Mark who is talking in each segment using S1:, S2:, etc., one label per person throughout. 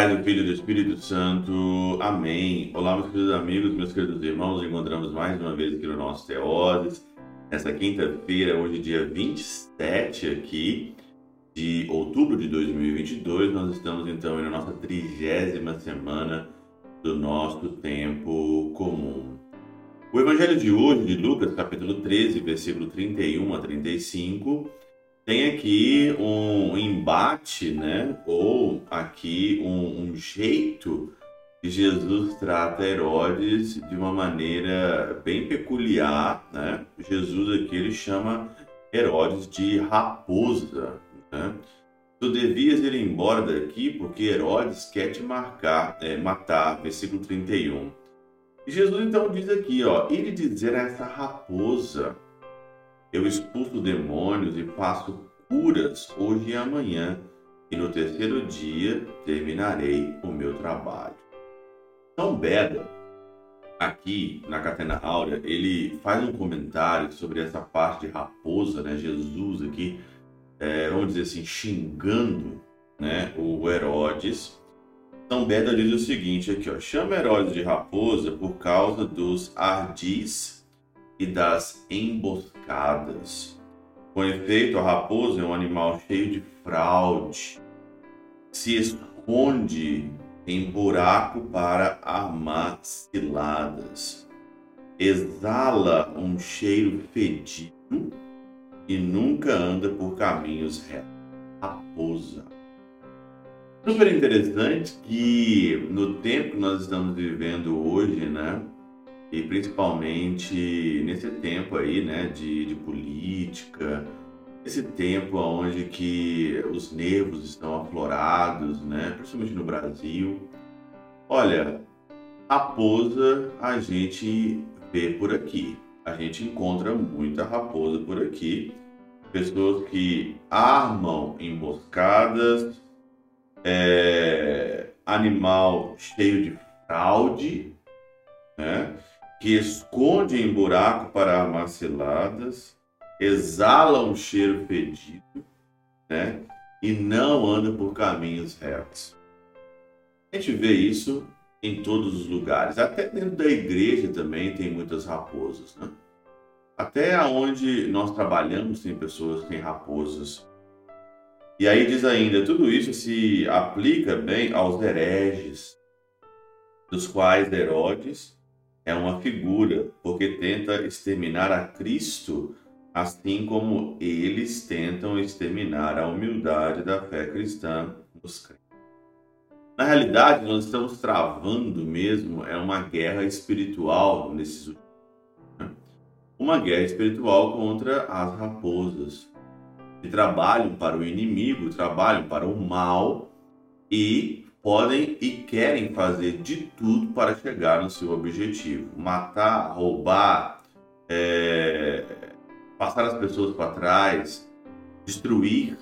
S1: Pai, do Filho e do Espírito Santo. Amém. Olá, meus queridos amigos, meus queridos irmãos. Nos encontramos mais uma vez aqui no nosso Teoses. Nessa quinta-feira, hoje, dia 27 aqui de outubro de 2022, nós estamos então na nossa trigésima semana do nosso tempo comum. O evangelho de hoje, de Lucas, capítulo 13, versículo 31 a 35, tem aqui um embate, né? Ou aqui um, um jeito que Jesus trata Herodes de uma maneira bem peculiar, né? Jesus aqui ele chama Herodes de raposa, né? Tu devias ir embora daqui porque Herodes quer te marcar, é, matar, versículo 31. E Jesus então diz aqui, ó, ele dizer a essa raposa, eu expulso demônios e faço curas hoje e amanhã, e no terceiro dia terminarei o meu trabalho. São Beda, aqui na Catena Áurea, ele faz um comentário sobre essa parte de raposa, né? Jesus aqui, é, vamos dizer assim, xingando né, o Herodes. São Beda diz o seguinte aqui, ó, chama Herodes de raposa por causa dos ardis e das emboscadas. Com efeito, a raposa é um animal cheio de fraude, se esconde em buraco para armar ciladas, exala um cheiro fedido e nunca anda por caminhos retos. Raposa. Super interessante que no tempo que nós estamos vivendo hoje, né? E principalmente nesse tempo aí, né, de, de política, esse tempo onde que os nervos estão aflorados, né, principalmente no Brasil. Olha, raposa a gente vê por aqui, a gente encontra muita raposa por aqui, pessoas que armam emboscadas, é, animal cheio de fraude, né? Que esconde em buraco para armar ciladas, exala um cheiro fedido, né? E não anda por caminhos retos. A gente vê isso em todos os lugares, até dentro da igreja também tem muitas raposas, né? Até onde nós trabalhamos tem pessoas que têm raposas. E aí diz ainda, tudo isso se aplica bem aos hereges, dos quais Herodes é uma figura, porque tenta exterminar a Cristo, assim como eles tentam exterminar a humildade da fé cristã nos crentes. Na realidade, nós estamos travando mesmo é uma guerra espiritual nesses últimos né? uma guerra espiritual contra as raposas que trabalham para o inimigo, trabalham para o mal e podem e querem fazer de tudo para chegar no seu objetivo. Matar, roubar, é, passar as pessoas para trás, destruir.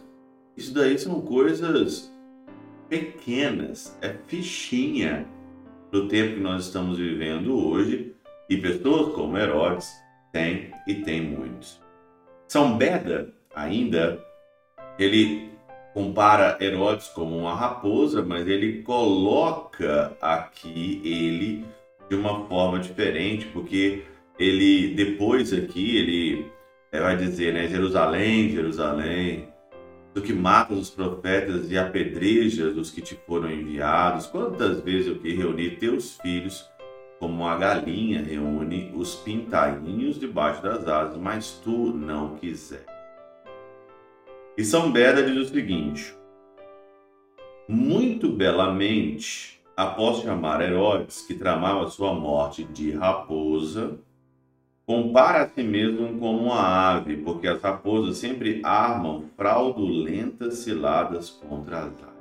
S1: Isso daí são coisas pequenas, é fichinha do tempo que nós estamos vivendo hoje e pessoas como Herodes têm e tem muitos. São Beda ainda ele compara Herodes como uma raposa, mas ele coloca aqui ele de uma forma diferente, porque ele depois aqui ele eh, vai dizer, né, Jerusalém, Jerusalém, do que mata os profetas e apedrejas os que te foram enviados. Quantas vezes eu que reuni teus filhos como a galinha reúne os pintainhos debaixo das asas, mas tu não quiser. E São Beda diz o seguinte: Muito belamente, após chamar Herodes, que tramava sua morte de raposa, compara a si mesmo como uma ave, porque as raposas sempre armam fraudulentas ciladas contra as aves.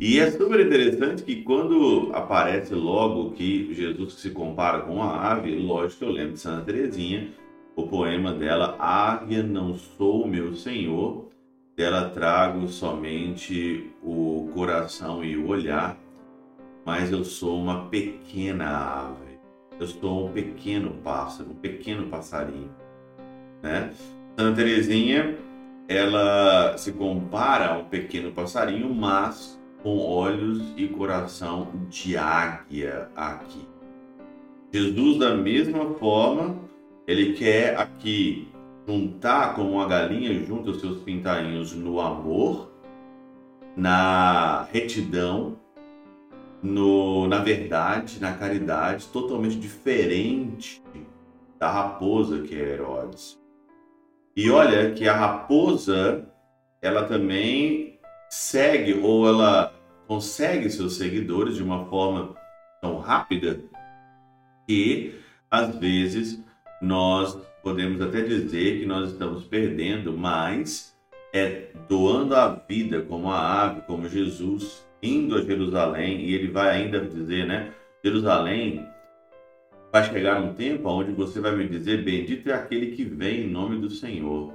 S1: E é super interessante que quando aparece logo que Jesus se compara com uma ave, lógico que eu lembro de Santa Teresinha, o poema dela Águia não sou meu senhor, dela trago somente o coração e o olhar, mas eu sou uma pequena ave, eu sou um pequeno pássaro, um pequeno passarinho, né? Santa Teresinha, ela se compara a um pequeno passarinho, mas com olhos e coração de águia aqui. Jesus, da mesma forma, ele quer aqui juntar como uma galinha junta os seus pintainhos no amor, na retidão, no, na verdade, na caridade, totalmente diferente da raposa que é Herodes. E olha que a raposa, ela também segue ou ela consegue seus seguidores de uma forma tão rápida que às vezes nós podemos até dizer que nós estamos perdendo, mas é doando a vida como a ave, como Jesus, indo a Jerusalém, e ele vai ainda dizer, né? Jerusalém vai chegar um tempo onde você vai me dizer: Bendito é aquele que vem em nome do Senhor.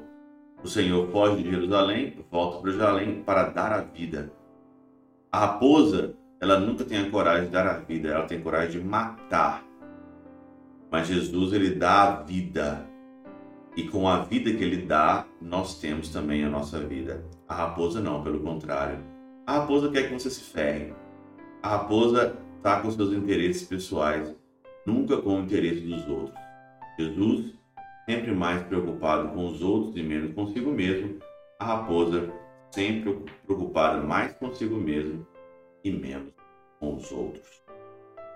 S1: O Senhor foge de Jerusalém, volta para Jerusalém para dar a vida. A raposa, ela nunca tem a coragem de dar a vida, ela tem coragem de matar. Mas Jesus, ele dá a vida. E com a vida que ele dá, nós temos também a nossa vida. A raposa não, pelo contrário. A raposa quer que você se ferre. A raposa está com seus interesses pessoais, nunca com o interesse dos outros. Jesus, sempre mais preocupado com os outros e menos consigo mesmo. A raposa, sempre preocupada mais consigo mesmo e menos com os outros.